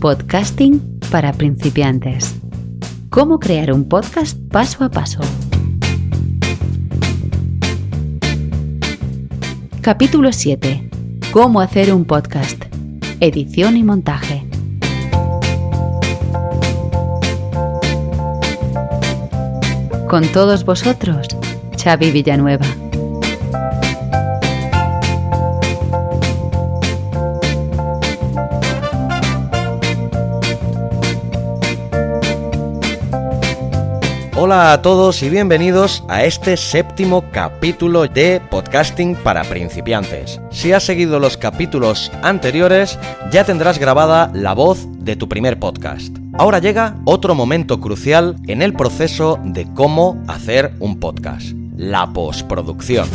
Podcasting para principiantes. Cómo crear un podcast paso a paso. Capítulo 7. Cómo hacer un podcast. Edición y montaje. Con todos vosotros, Xavi Villanueva. Hola a todos y bienvenidos a este séptimo capítulo de Podcasting para principiantes. Si has seguido los capítulos anteriores, ya tendrás grabada la voz de tu primer podcast. Ahora llega otro momento crucial en el proceso de cómo hacer un podcast, la postproducción.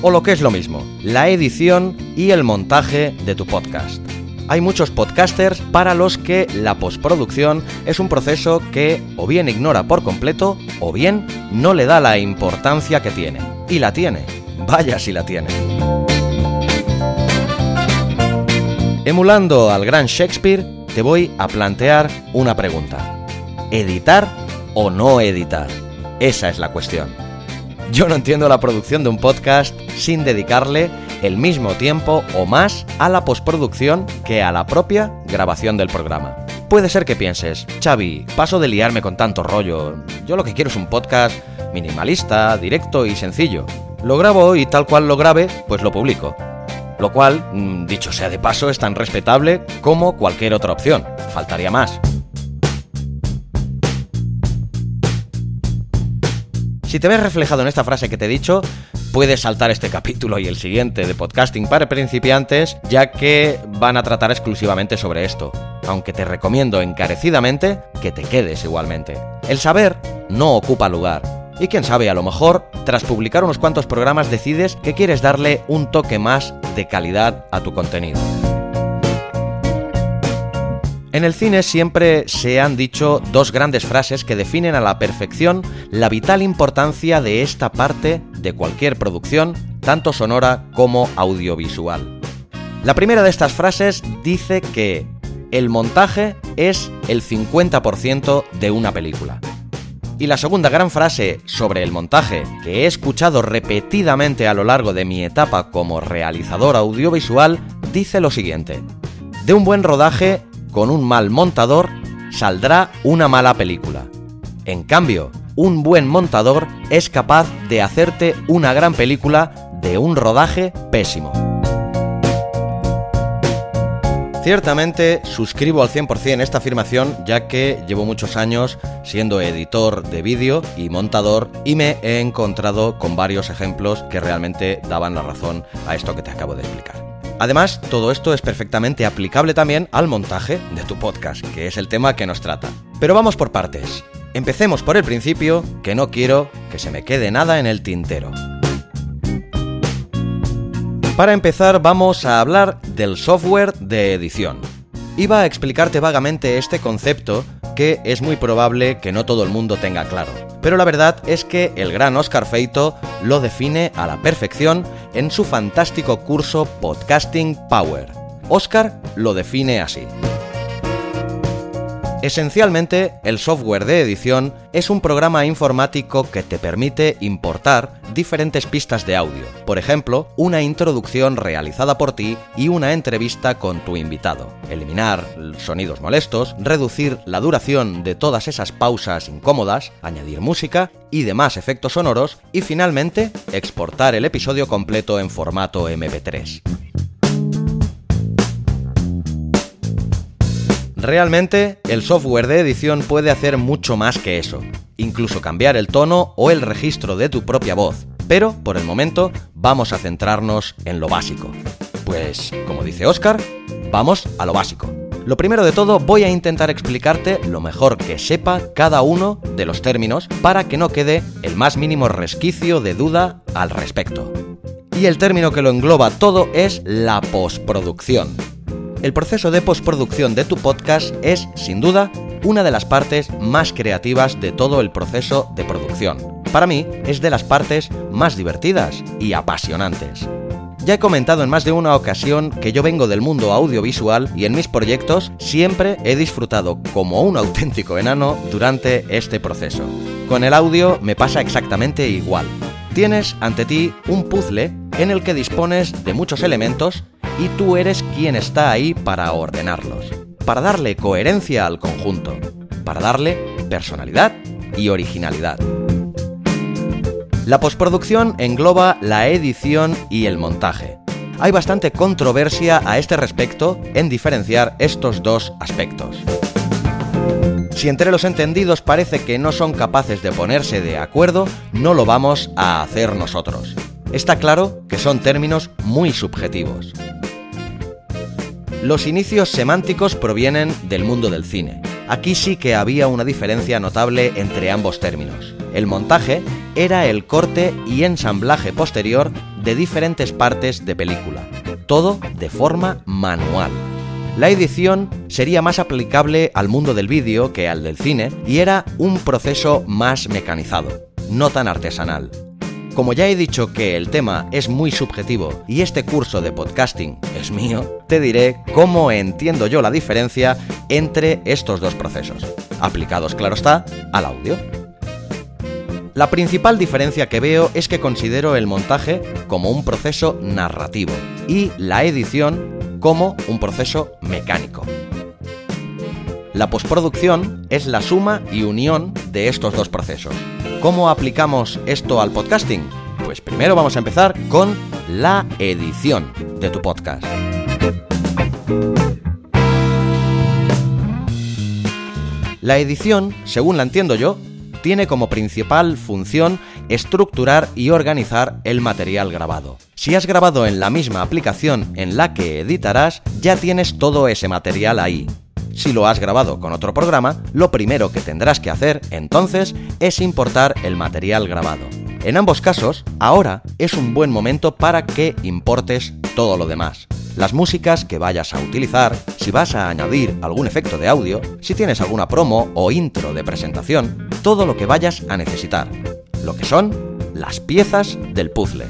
O lo que es lo mismo, la edición y el montaje de tu podcast hay muchos podcasters para los que la postproducción es un proceso que o bien ignora por completo o bien no le da la importancia que tiene. Y la tiene. Vaya si la tiene. Emulando al gran Shakespeare, te voy a plantear una pregunta. ¿Editar o no editar? Esa es la cuestión. Yo no entiendo la producción de un podcast sin dedicarle el mismo tiempo o más a la postproducción que a la propia grabación del programa. Puede ser que pienses, Xavi, paso de liarme con tanto rollo, yo lo que quiero es un podcast minimalista, directo y sencillo. Lo grabo y tal cual lo grabe, pues lo publico. Lo cual, mm, dicho sea de paso, es tan respetable como cualquier otra opción. Faltaría más. Si te ves reflejado en esta frase que te he dicho, puedes saltar este capítulo y el siguiente de podcasting para principiantes, ya que van a tratar exclusivamente sobre esto, aunque te recomiendo encarecidamente que te quedes igualmente. El saber no ocupa lugar. Y quién sabe, a lo mejor, tras publicar unos cuantos programas decides que quieres darle un toque más de calidad a tu contenido. En el cine siempre se han dicho dos grandes frases que definen a la perfección la vital importancia de esta parte de cualquier producción, tanto sonora como audiovisual. La primera de estas frases dice que el montaje es el 50% de una película. Y la segunda gran frase sobre el montaje, que he escuchado repetidamente a lo largo de mi etapa como realizador audiovisual, dice lo siguiente. De un buen rodaje con un mal montador saldrá una mala película. En cambio, un buen montador es capaz de hacerte una gran película de un rodaje pésimo. Ciertamente suscribo al 100% esta afirmación ya que llevo muchos años siendo editor de vídeo y montador y me he encontrado con varios ejemplos que realmente daban la razón a esto que te acabo de explicar. Además, todo esto es perfectamente aplicable también al montaje de tu podcast, que es el tema que nos trata. Pero vamos por partes. Empecemos por el principio, que no quiero que se me quede nada en el tintero. Para empezar vamos a hablar del software de edición. Iba a explicarte vagamente este concepto que es muy probable que no todo el mundo tenga claro. Pero la verdad es que el gran Oscar Feito lo define a la perfección en su fantástico curso Podcasting Power. Oscar lo define así. Esencialmente, el software de edición es un programa informático que te permite importar diferentes pistas de audio, por ejemplo, una introducción realizada por ti y una entrevista con tu invitado, eliminar sonidos molestos, reducir la duración de todas esas pausas incómodas, añadir música y demás efectos sonoros y finalmente exportar el episodio completo en formato MP3. Realmente, el software de edición puede hacer mucho más que eso, incluso cambiar el tono o el registro de tu propia voz, pero por el momento vamos a centrarnos en lo básico. Pues, como dice Oscar, vamos a lo básico. Lo primero de todo voy a intentar explicarte lo mejor que sepa cada uno de los términos para que no quede el más mínimo resquicio de duda al respecto. Y el término que lo engloba todo es la postproducción el proceso de postproducción de tu podcast es, sin duda, una de las partes más creativas de todo el proceso de producción. Para mí, es de las partes más divertidas y apasionantes. Ya he comentado en más de una ocasión que yo vengo del mundo audiovisual y en mis proyectos siempre he disfrutado como un auténtico enano durante este proceso. Con el audio me pasa exactamente igual. Tienes ante ti un puzzle en el que dispones de muchos elementos y tú eres quien está ahí para ordenarlos, para darle coherencia al conjunto, para darle personalidad y originalidad. La postproducción engloba la edición y el montaje. Hay bastante controversia a este respecto en diferenciar estos dos aspectos. Si entre los entendidos parece que no son capaces de ponerse de acuerdo, no lo vamos a hacer nosotros. Está claro que son términos muy subjetivos. Los inicios semánticos provienen del mundo del cine. Aquí sí que había una diferencia notable entre ambos términos. El montaje era el corte y ensamblaje posterior de diferentes partes de película, todo de forma manual. La edición sería más aplicable al mundo del vídeo que al del cine y era un proceso más mecanizado, no tan artesanal. Como ya he dicho que el tema es muy subjetivo y este curso de podcasting es mío, te diré cómo entiendo yo la diferencia entre estos dos procesos, aplicados claro está al audio. La principal diferencia que veo es que considero el montaje como un proceso narrativo y la edición como un proceso mecánico. La postproducción es la suma y unión de estos dos procesos. ¿Cómo aplicamos esto al podcasting? Pues primero vamos a empezar con la edición de tu podcast. La edición, según la entiendo yo, tiene como principal función estructurar y organizar el material grabado. Si has grabado en la misma aplicación en la que editarás, ya tienes todo ese material ahí. Si lo has grabado con otro programa, lo primero que tendrás que hacer entonces es importar el material grabado. En ambos casos, ahora es un buen momento para que importes todo lo demás. Las músicas que vayas a utilizar, si vas a añadir algún efecto de audio, si tienes alguna promo o intro de presentación, todo lo que vayas a necesitar lo que son las piezas del puzzle.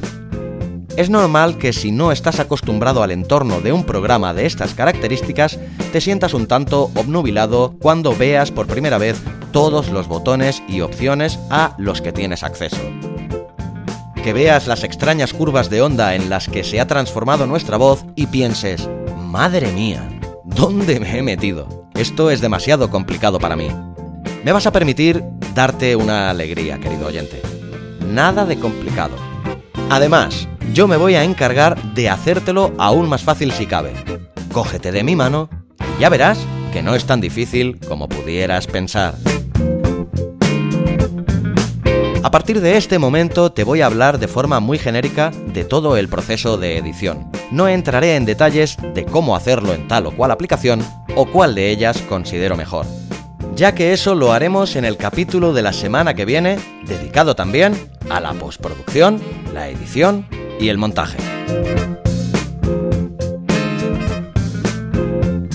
Es normal que si no estás acostumbrado al entorno de un programa de estas características, te sientas un tanto obnubilado cuando veas por primera vez todos los botones y opciones a los que tienes acceso. Que veas las extrañas curvas de onda en las que se ha transformado nuestra voz y pienses, madre mía, ¿dónde me he metido? Esto es demasiado complicado para mí. Me vas a permitir darte una alegría, querido oyente. Nada de complicado. Además, yo me voy a encargar de hacértelo aún más fácil si cabe. Cógete de mi mano y ya verás que no es tan difícil como pudieras pensar. A partir de este momento te voy a hablar de forma muy genérica de todo el proceso de edición. No entraré en detalles de cómo hacerlo en tal o cual aplicación o cuál de ellas considero mejor ya que eso lo haremos en el capítulo de la semana que viene, dedicado también a la postproducción, la edición y el montaje.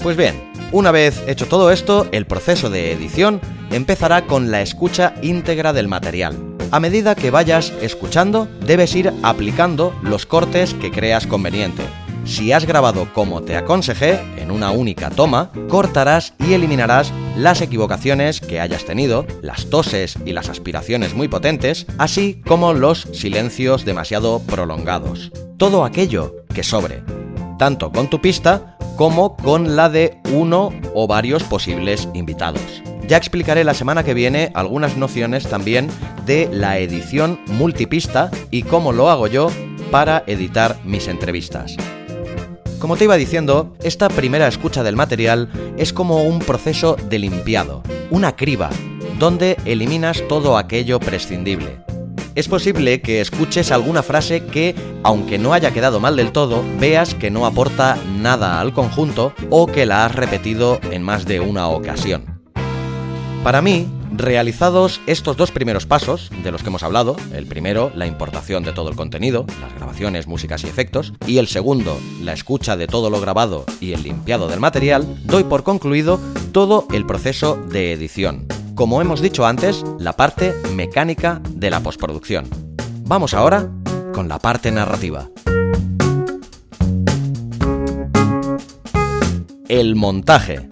Pues bien, una vez hecho todo esto, el proceso de edición empezará con la escucha íntegra del material. A medida que vayas escuchando, debes ir aplicando los cortes que creas conveniente, si has grabado como te aconsejé, en una única toma, cortarás y eliminarás las equivocaciones que hayas tenido, las toses y las aspiraciones muy potentes, así como los silencios demasiado prolongados. Todo aquello que sobre, tanto con tu pista como con la de uno o varios posibles invitados. Ya explicaré la semana que viene algunas nociones también de la edición multipista y cómo lo hago yo para editar mis entrevistas. Como te iba diciendo, esta primera escucha del material es como un proceso de limpiado, una criba, donde eliminas todo aquello prescindible. Es posible que escuches alguna frase que, aunque no haya quedado mal del todo, veas que no aporta nada al conjunto o que la has repetido en más de una ocasión. Para mí, Realizados estos dos primeros pasos, de los que hemos hablado, el primero, la importación de todo el contenido, las grabaciones, músicas y efectos, y el segundo, la escucha de todo lo grabado y el limpiado del material, doy por concluido todo el proceso de edición. Como hemos dicho antes, la parte mecánica de la postproducción. Vamos ahora con la parte narrativa. El montaje.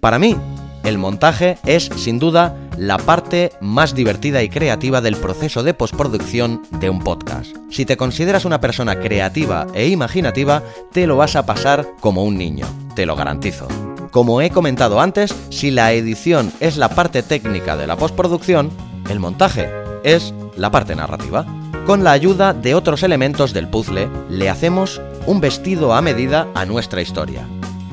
Para mí, el montaje es, sin duda, la parte más divertida y creativa del proceso de postproducción de un podcast. Si te consideras una persona creativa e imaginativa, te lo vas a pasar como un niño, te lo garantizo. Como he comentado antes, si la edición es la parte técnica de la postproducción, el montaje es la parte narrativa. Con la ayuda de otros elementos del puzzle, le hacemos un vestido a medida a nuestra historia.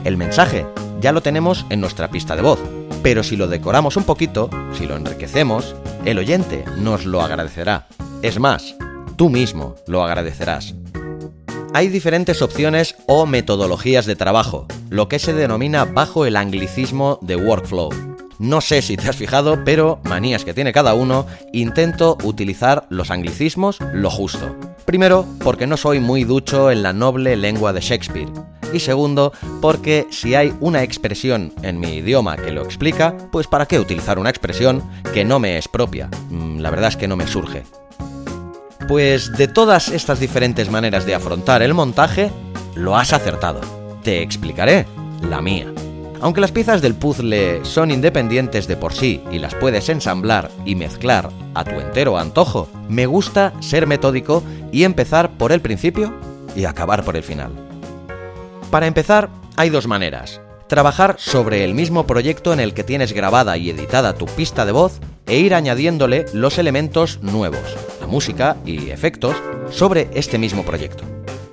El mensaje ya lo tenemos en nuestra pista de voz, pero si lo decoramos un poquito, si lo enriquecemos, el oyente nos lo agradecerá. Es más, tú mismo lo agradecerás. Hay diferentes opciones o metodologías de trabajo, lo que se denomina bajo el anglicismo de workflow. No sé si te has fijado, pero manías que tiene cada uno, intento utilizar los anglicismos lo justo. Primero, porque no soy muy ducho en la noble lengua de Shakespeare. Y segundo, porque si hay una expresión en mi idioma que lo explica, pues ¿para qué utilizar una expresión que no me es propia? Mm, la verdad es que no me surge. Pues de todas estas diferentes maneras de afrontar el montaje, lo has acertado. Te explicaré la mía. Aunque las piezas del puzzle son independientes de por sí y las puedes ensamblar y mezclar a tu entero antojo, me gusta ser metódico y empezar por el principio y acabar por el final. Para empezar, hay dos maneras. Trabajar sobre el mismo proyecto en el que tienes grabada y editada tu pista de voz e ir añadiéndole los elementos nuevos, la música y efectos, sobre este mismo proyecto.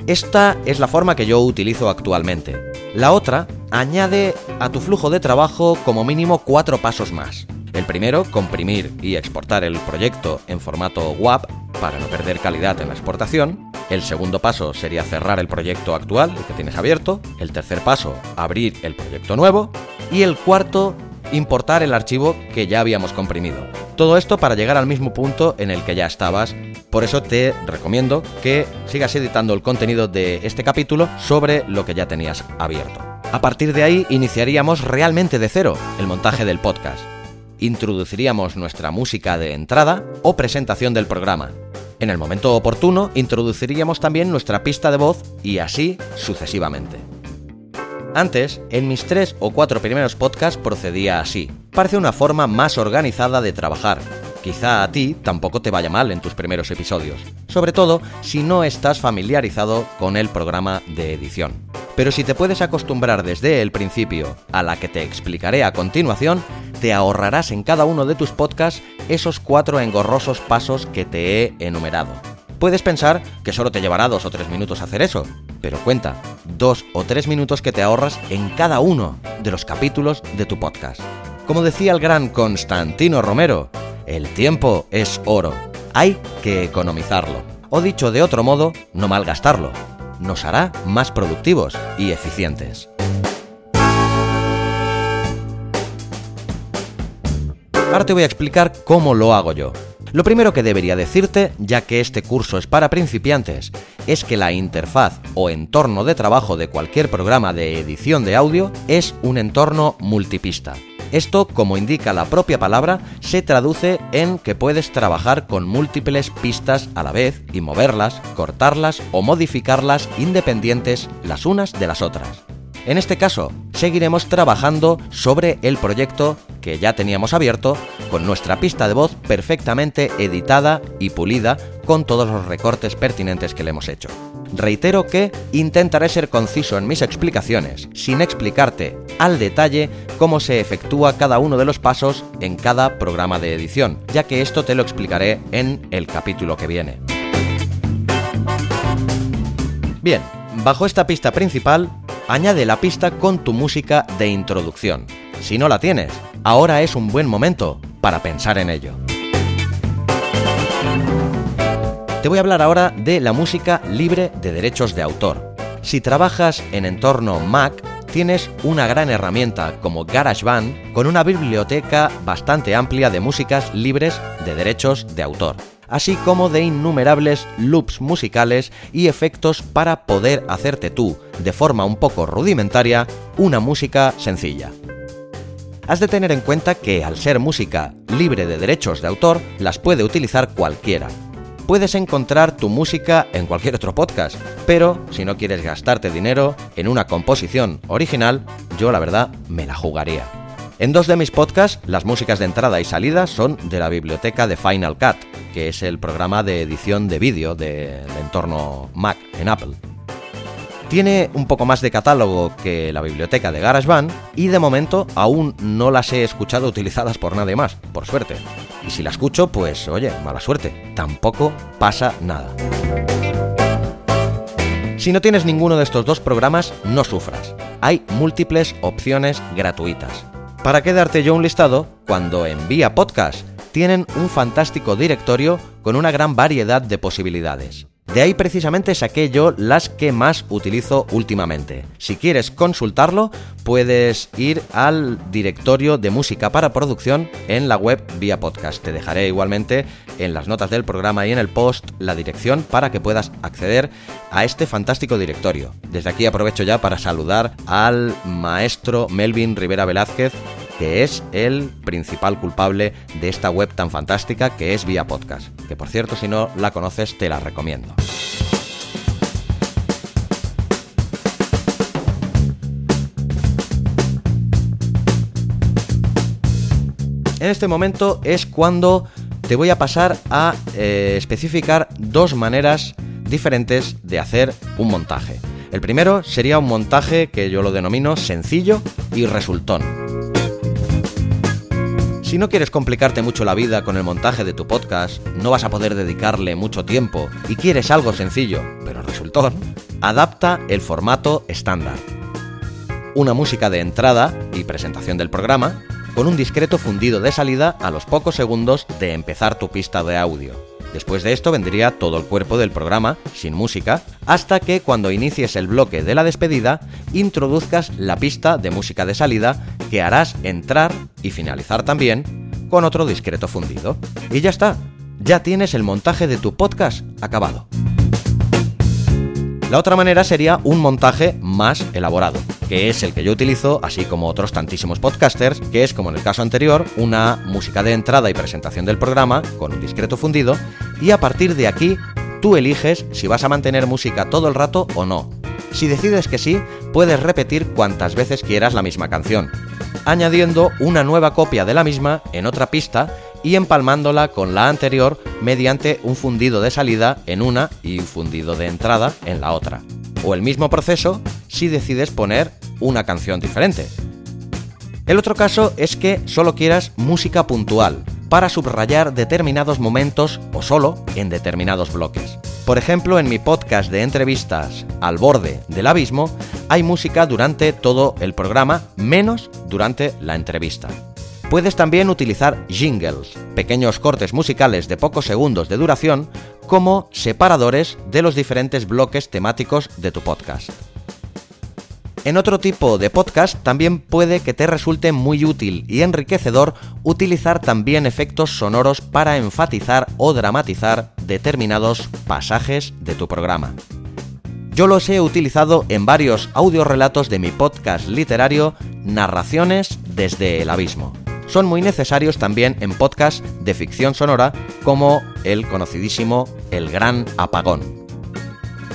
Esta es la forma que yo utilizo actualmente. La otra añade a tu flujo de trabajo como mínimo cuatro pasos más. El primero, comprimir y exportar el proyecto en formato WAP para no perder calidad en la exportación. El segundo paso sería cerrar el proyecto actual, el que tienes abierto. El tercer paso, abrir el proyecto nuevo. Y el cuarto, importar el archivo que ya habíamos comprimido. Todo esto para llegar al mismo punto en el que ya estabas. Por eso te recomiendo que sigas editando el contenido de este capítulo sobre lo que ya tenías abierto. A partir de ahí iniciaríamos realmente de cero el montaje del podcast. Introduciríamos nuestra música de entrada o presentación del programa. En el momento oportuno introduciríamos también nuestra pista de voz y así sucesivamente. Antes, en mis tres o cuatro primeros podcasts procedía así. Parece una forma más organizada de trabajar. Quizá a ti tampoco te vaya mal en tus primeros episodios, sobre todo si no estás familiarizado con el programa de edición. Pero si te puedes acostumbrar desde el principio a la que te explicaré a continuación, te ahorrarás en cada uno de tus podcasts esos cuatro engorrosos pasos que te he enumerado. Puedes pensar que solo te llevará dos o tres minutos hacer eso, pero cuenta, dos o tres minutos que te ahorras en cada uno de los capítulos de tu podcast. Como decía el gran Constantino Romero, el tiempo es oro, hay que economizarlo. O dicho de otro modo, no malgastarlo. Nos hará más productivos y eficientes. Ahora te voy a explicar cómo lo hago yo. Lo primero que debería decirte, ya que este curso es para principiantes, es que la interfaz o entorno de trabajo de cualquier programa de edición de audio es un entorno multipista. Esto, como indica la propia palabra, se traduce en que puedes trabajar con múltiples pistas a la vez y moverlas, cortarlas o modificarlas independientes las unas de las otras. En este caso, seguiremos trabajando sobre el proyecto que ya teníamos abierto, con nuestra pista de voz perfectamente editada y pulida con todos los recortes pertinentes que le hemos hecho. Reitero que intentaré ser conciso en mis explicaciones, sin explicarte al detalle cómo se efectúa cada uno de los pasos en cada programa de edición, ya que esto te lo explicaré en el capítulo que viene. Bien, bajo esta pista principal añade la pista con tu música de introducción. Si no la tienes, ahora es un buen momento para pensar en ello. Te voy a hablar ahora de la música libre de derechos de autor. Si trabajas en entorno Mac, tienes una gran herramienta como GarageBand con una biblioteca bastante amplia de músicas libres de derechos de autor así como de innumerables loops musicales y efectos para poder hacerte tú, de forma un poco rudimentaria, una música sencilla. Has de tener en cuenta que al ser música libre de derechos de autor, las puede utilizar cualquiera. Puedes encontrar tu música en cualquier otro podcast, pero si no quieres gastarte dinero en una composición original, yo la verdad me la jugaría. En dos de mis podcasts, las músicas de entrada y salida son de la biblioteca de Final Cut, que es el programa de edición de vídeo del entorno Mac en Apple. Tiene un poco más de catálogo que la biblioteca de GarageBand y de momento aún no las he escuchado utilizadas por nadie más, por suerte. Y si la escucho, pues oye, mala suerte, tampoco pasa nada. Si no tienes ninguno de estos dos programas, no sufras. Hay múltiples opciones gratuitas. ¿Para qué darte yo un listado cuando en Vía Podcast tienen un fantástico directorio con una gran variedad de posibilidades? De ahí precisamente saqué yo las que más utilizo últimamente. Si quieres consultarlo, puedes ir al directorio de música para producción en la web vía podcast. Te dejaré igualmente en las notas del programa y en el post la dirección para que puedas acceder a este fantástico directorio. Desde aquí aprovecho ya para saludar al maestro Melvin Rivera Velázquez que es el principal culpable de esta web tan fantástica que es Vía Podcast, que por cierto si no la conoces te la recomiendo. En este momento es cuando te voy a pasar a eh, especificar dos maneras diferentes de hacer un montaje. El primero sería un montaje que yo lo denomino sencillo y resultón. Si no quieres complicarte mucho la vida con el montaje de tu podcast, no vas a poder dedicarle mucho tiempo y quieres algo sencillo, pero resultón, adapta el formato estándar. Una música de entrada y presentación del programa, con un discreto fundido de salida a los pocos segundos de empezar tu pista de audio. Después de esto vendría todo el cuerpo del programa, sin música, hasta que cuando inicies el bloque de la despedida, introduzcas la pista de música de salida que harás entrar y finalizar también con otro discreto fundido. Y ya está, ya tienes el montaje de tu podcast acabado. La otra manera sería un montaje más elaborado, que es el que yo utilizo, así como otros tantísimos podcasters, que es como en el caso anterior, una música de entrada y presentación del programa con un discreto fundido, y a partir de aquí tú eliges si vas a mantener música todo el rato o no. Si decides que sí, puedes repetir cuantas veces quieras la misma canción, añadiendo una nueva copia de la misma en otra pista y empalmándola con la anterior mediante un fundido de salida en una y un fundido de entrada en la otra. O el mismo proceso si decides poner una canción diferente. El otro caso es que solo quieras música puntual, para subrayar determinados momentos o solo en determinados bloques. Por ejemplo, en mi podcast de entrevistas Al borde del abismo hay música durante todo el programa, menos durante la entrevista. Puedes también utilizar jingles, pequeños cortes musicales de pocos segundos de duración, como separadores de los diferentes bloques temáticos de tu podcast. En otro tipo de podcast también puede que te resulte muy útil y enriquecedor utilizar también efectos sonoros para enfatizar o dramatizar determinados pasajes de tu programa. Yo los he utilizado en varios audiorelatos de mi podcast literario Narraciones desde el Abismo. Son muy necesarios también en podcasts de ficción sonora como el conocidísimo El Gran Apagón.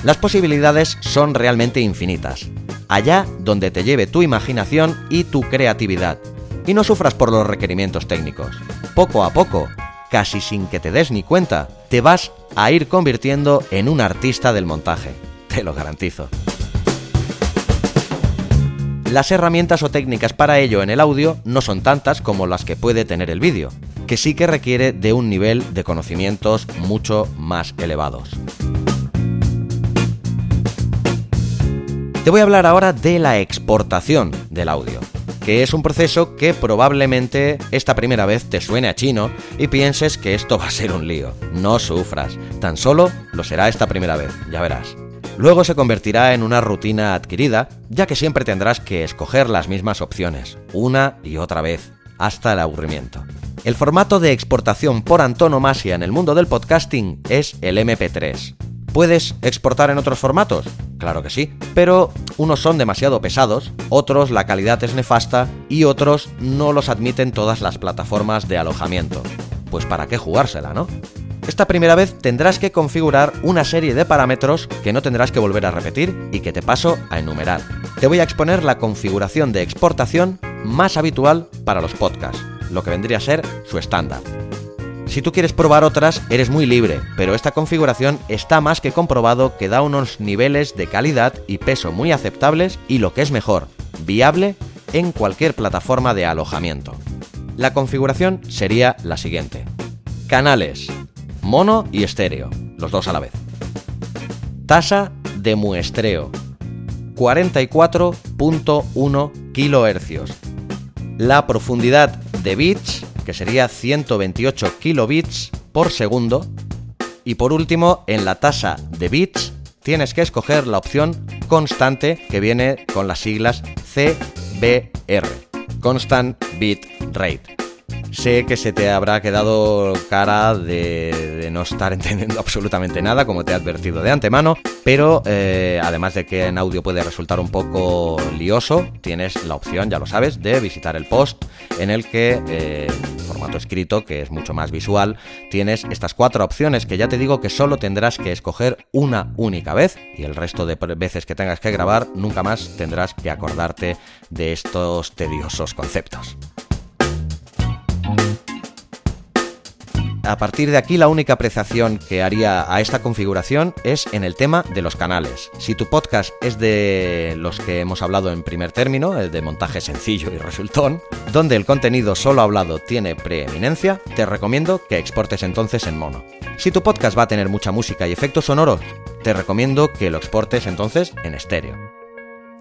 Las posibilidades son realmente infinitas, allá donde te lleve tu imaginación y tu creatividad. Y no sufras por los requerimientos técnicos. Poco a poco, casi sin que te des ni cuenta, te vas a ir convirtiendo en un artista del montaje. Te lo garantizo. Las herramientas o técnicas para ello en el audio no son tantas como las que puede tener el vídeo, que sí que requiere de un nivel de conocimientos mucho más elevados. Te voy a hablar ahora de la exportación del audio, que es un proceso que probablemente esta primera vez te suene a chino y pienses que esto va a ser un lío. No sufras, tan solo lo será esta primera vez, ya verás. Luego se convertirá en una rutina adquirida, ya que siempre tendrás que escoger las mismas opciones, una y otra vez, hasta el aburrimiento. El formato de exportación por antonomasia en el mundo del podcasting es el MP3. ¿Puedes exportar en otros formatos? Claro que sí, pero unos son demasiado pesados, otros la calidad es nefasta y otros no los admiten todas las plataformas de alojamiento. Pues para qué jugársela, ¿no? Esta primera vez tendrás que configurar una serie de parámetros que no tendrás que volver a repetir y que te paso a enumerar. Te voy a exponer la configuración de exportación más habitual para los podcasts, lo que vendría a ser su estándar. Si tú quieres probar otras, eres muy libre, pero esta configuración está más que comprobado que da unos niveles de calidad y peso muy aceptables y lo que es mejor, viable en cualquier plataforma de alojamiento. La configuración sería la siguiente. Canales, mono y estéreo, los dos a la vez. Tasa de muestreo, 44.1 kHz. La profundidad de bits que sería 128 kilobits por segundo. Y por último, en la tasa de bits tienes que escoger la opción constante que viene con las siglas CBR, Constant Bit Rate. Sé que se te habrá quedado cara de, no estar entendiendo absolutamente nada, como te he advertido de antemano, pero eh, además de que en audio puede resultar un poco lioso, tienes la opción, ya lo sabes, de visitar el post en el que, eh, formato escrito, que es mucho más visual, tienes estas cuatro opciones que ya te digo que solo tendrás que escoger una única vez y el resto de veces que tengas que grabar nunca más tendrás que acordarte de estos tediosos conceptos. A partir de aquí la única apreciación que haría a esta configuración es en el tema de los canales. Si tu podcast es de los que hemos hablado en primer término, el de montaje sencillo y resultón, donde el contenido solo hablado tiene preeminencia, te recomiendo que exportes entonces en mono. Si tu podcast va a tener mucha música y efectos sonoros, te recomiendo que lo exportes entonces en estéreo.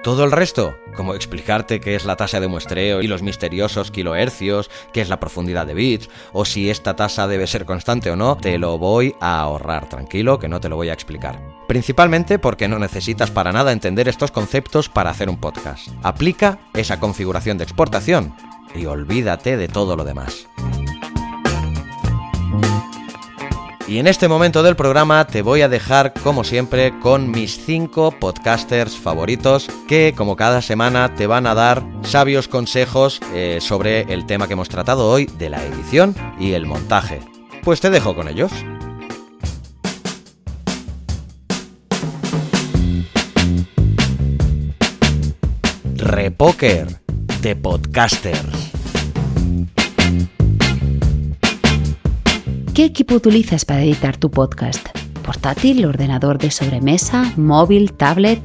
Todo el resto, como explicarte qué es la tasa de muestreo y los misteriosos kilohercios, qué es la profundidad de bits, o si esta tasa debe ser constante o no, te lo voy a ahorrar, tranquilo, que no te lo voy a explicar. Principalmente porque no necesitas para nada entender estos conceptos para hacer un podcast. Aplica esa configuración de exportación y olvídate de todo lo demás. Y en este momento del programa te voy a dejar, como siempre, con mis 5 podcasters favoritos que, como cada semana, te van a dar sabios consejos eh, sobre el tema que hemos tratado hoy de la edición y el montaje. Pues te dejo con ellos. Repoker de podcasters. ¿Qué equipo utilizas para editar tu podcast? ¿Portátil, ordenador de sobremesa, móvil, tablet?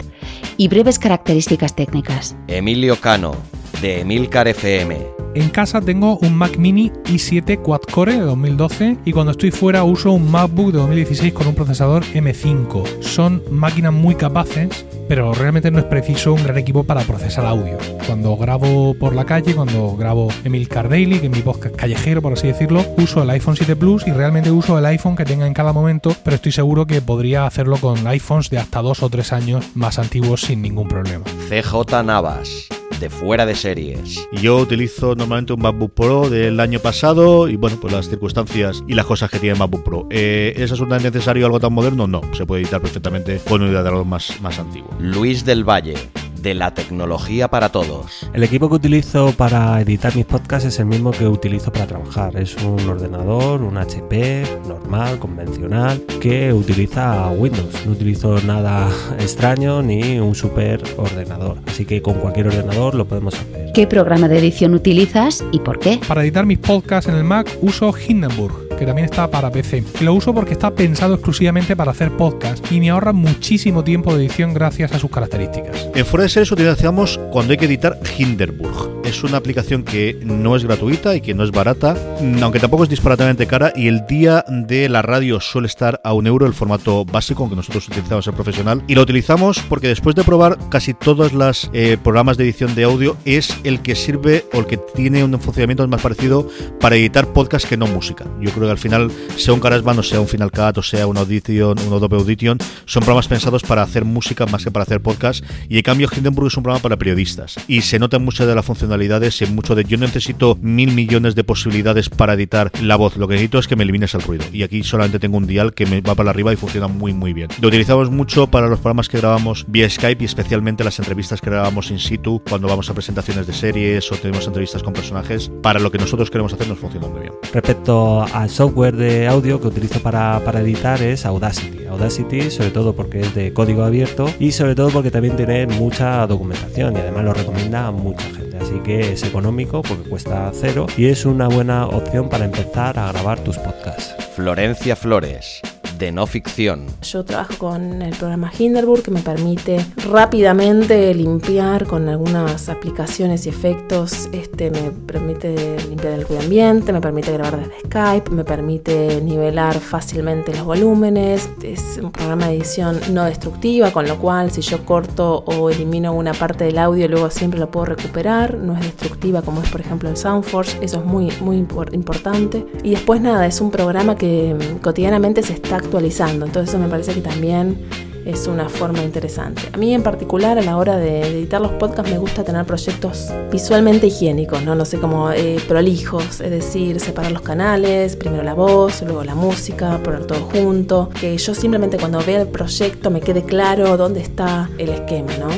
Y breves características técnicas. Emilio Cano, de Emilcar FM. En casa tengo un Mac Mini i7 Quad-Core de 2012 y cuando estoy fuera uso un MacBook de 2016 con un procesador M5. Son máquinas muy capaces pero realmente no es preciso un gran equipo para procesar audio. Cuando grabo por la calle, cuando grabo Emil Daily, que es mi podcast callejero, por así decirlo, uso el iPhone 7 Plus y realmente uso el iPhone que tenga en cada momento, pero estoy seguro que podría hacerlo con iPhones de hasta dos o tres años más antiguos sin ningún problema. CJ Navas de fuera de series. Yo utilizo normalmente un MacBook Pro del año pasado y bueno, pues las circunstancias y las cosas que tiene MacBook Pro. Eh, ¿Es absolutamente necesario algo tan moderno? No, se puede editar perfectamente con un ordenador más, más antiguo. Luis del Valle de la tecnología para todos. El equipo que utilizo para editar mis podcasts es el mismo que utilizo para trabajar. Es un ordenador, un HP normal, convencional, que utiliza Windows. No utilizo nada extraño ni un super ordenador. Así que con cualquier ordenador lo podemos hacer. ¿Qué programa de edición utilizas y por qué? Para editar mis podcasts en el Mac uso Hindenburg que también está para PC. lo uso porque está pensado exclusivamente para hacer podcast y me ahorra muchísimo tiempo de edición gracias a sus características. En Fuera Series utilizamos cuando hay que editar Hindenburg. Es una aplicación que no es gratuita y que no es barata, aunque tampoco es disparatamente cara y el día de la radio suele estar a un euro el formato básico, aunque nosotros utilizamos el profesional. Y lo utilizamos porque después de probar casi todos los eh, programas de edición de audio es el que sirve o el que tiene un funcionamiento más parecido para editar podcast que no música. Yo creo que al final, sea un GarageBand o sea un Final Cut o sea una Audition, un Adobe Audition, son programas pensados para hacer música más que para hacer podcast. Y en cambio, Hindenburg es un programa para periodistas. Y se notan muchas de las funcionalidades y mucho de yo necesito mil millones de posibilidades para editar la voz. Lo que necesito es que me elimines el ruido. Y aquí solamente tengo un dial que me va para arriba y funciona muy, muy bien. Lo utilizamos mucho para los programas que grabamos vía Skype y especialmente las entrevistas que grabamos in situ cuando vamos a presentaciones de series o tenemos entrevistas con personajes. Para lo que nosotros queremos hacer nos funciona muy bien. Respecto a software de audio que utilizo para, para editar es Audacity. Audacity sobre todo porque es de código abierto y sobre todo porque también tiene mucha documentación y además lo recomienda a mucha gente. Así que es económico porque cuesta cero y es una buena opción para empezar a grabar tus podcasts. Florencia Flores de no ficción. Yo trabajo con el programa Hinderburg que me permite rápidamente limpiar con algunas aplicaciones y efectos. Este me permite limpiar el ambiente, me permite grabar desde Skype, me permite nivelar fácilmente los volúmenes. Es un programa de edición no destructiva, con lo cual si yo corto o elimino una parte del audio, luego siempre lo puedo recuperar. No es destructiva como es por ejemplo el Soundforge, eso es muy, muy importante. Y después nada, es un programa que mm, cotidianamente se está actualizando. Entonces eso me parece que también es una forma interesante. A mí en particular a la hora de editar los podcasts me gusta tener proyectos visualmente higiénicos, no, no sé, como eh, prolijos, es decir, separar los canales, primero la voz, luego la música, poner todo junto, que yo simplemente cuando vea el proyecto me quede claro dónde está el esquema, ¿no?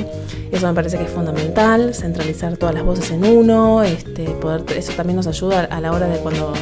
Eso me parece que es fundamental, centralizar todas las voces en uno, este, poder, eso también nos ayuda a la hora de cuando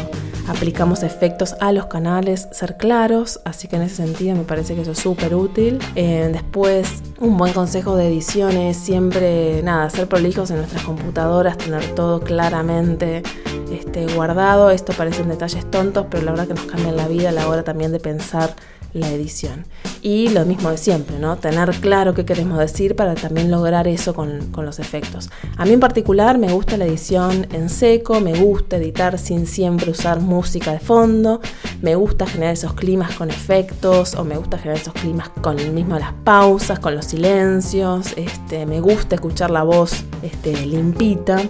aplicamos efectos a los canales, ser claros, así que en ese sentido me parece que eso es súper útil. Eh, después, un buen consejo de edición es siempre, nada, ser prolijos en nuestras computadoras, tener todo claramente este, guardado. Esto parecen detalles tontos, pero la verdad que nos cambian la vida a la hora también de pensar la edición. Y lo mismo de siempre, ¿no? Tener claro qué queremos decir para también lograr eso con, con, los efectos. A mí en particular me gusta la edición en seco, me gusta editar sin siempre usar música de fondo, me gusta generar esos climas con efectos o me gusta generar esos climas con el mismo las pausas, con los silencios, este, me gusta escuchar la voz este, limpita.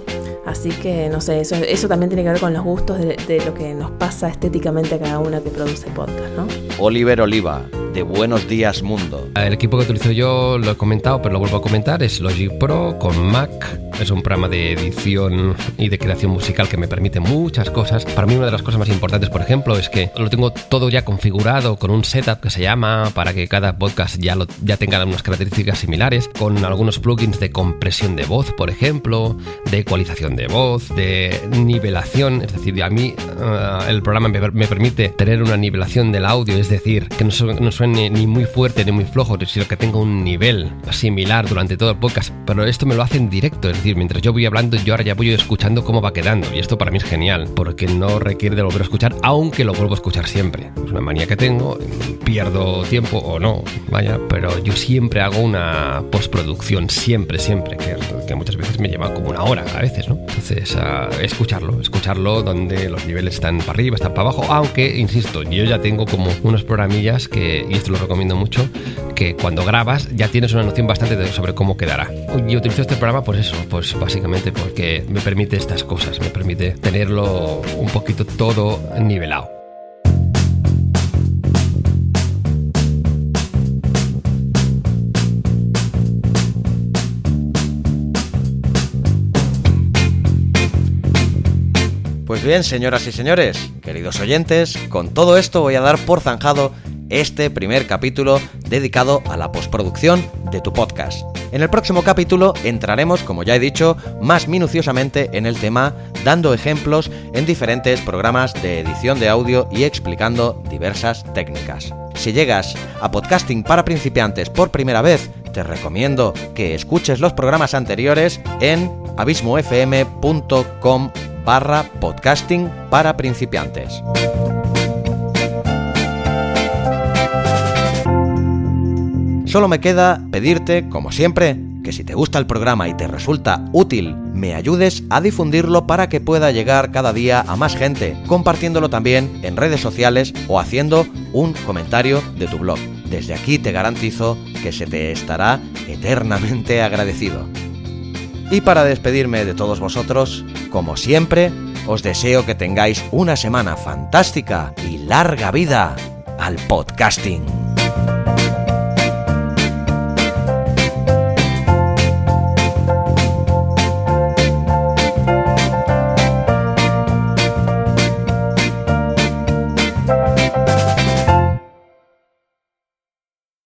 Así que no sé, eso, eso también tiene que ver con los gustos de, de lo que nos pasa estéticamente a cada una que produce podcast, ¿no? Oliver Oliva, de Buenos Días Mundo. El equipo que utilizo yo, lo he comentado, pero lo vuelvo a comentar, es Logic Pro con Mac. Es un programa de edición y de creación musical que me permite muchas cosas. Para mí una de las cosas más importantes, por ejemplo, es que lo tengo todo ya configurado con un setup que se llama para que cada podcast ya, ya tenga unas características similares, con algunos plugins de compresión de voz, por ejemplo, de ecualización de voz, de nivelación. Es decir, a mí uh, el programa me, me, permite tener una nivelación del audio, es decir, que no, no suene ni muy fuerte ni muy flojo, sino que tenga un nivel similar durante todo el podcast. Pero esto me lo hace en directo, es mientras yo voy hablando, yo ahora ya voy escuchando cómo va quedando. Y esto para mí es genial, porque no requiere de volver a escuchar, aunque lo vuelvo a escuchar siempre. Es una manía que tengo, pierdo tiempo o no, vaya, pero yo siempre hago una postproducción, siempre, siempre, que, muchas veces me lleva como una hora a veces, ¿no? Entonces, escucharlo, escucharlo donde los niveles están para arriba, están para abajo, aunque, insisto, yo ya tengo como unos programillas que, y esto lo recomiendo mucho, que cuando grabas ya tienes una noción bastante de, sobre cómo quedará. Yo utilizo este programa por eso, pues básicamente porque me permite estas cosas, me permite tenerlo un poquito todo nivelado. Pues bien, señoras y señores, queridos oyentes, con todo esto voy a dar por zanjado este primer capítulo dedicado a la postproducción de tu podcast. En el próximo capítulo entraremos, como ya he dicho, más minuciosamente en el tema, dando ejemplos en diferentes programas de edición de audio y explicando diversas técnicas. Si llegas a podcasting para principiantes por primera vez, te recomiendo que escuches los programas anteriores en abismofm.com barra podcasting para principiantes. Solo me queda pedirte, como siempre, que si te gusta el programa y te resulta útil, me ayudes a difundirlo para que pueda llegar cada día a más gente, compartiéndolo también en redes sociales o haciendo un comentario de tu blog. Desde aquí te garantizo que se te estará eternamente agradecido. Y para despedirme de todos vosotros, como siempre, os deseo que tengáis una semana fantástica y larga vida al podcasting.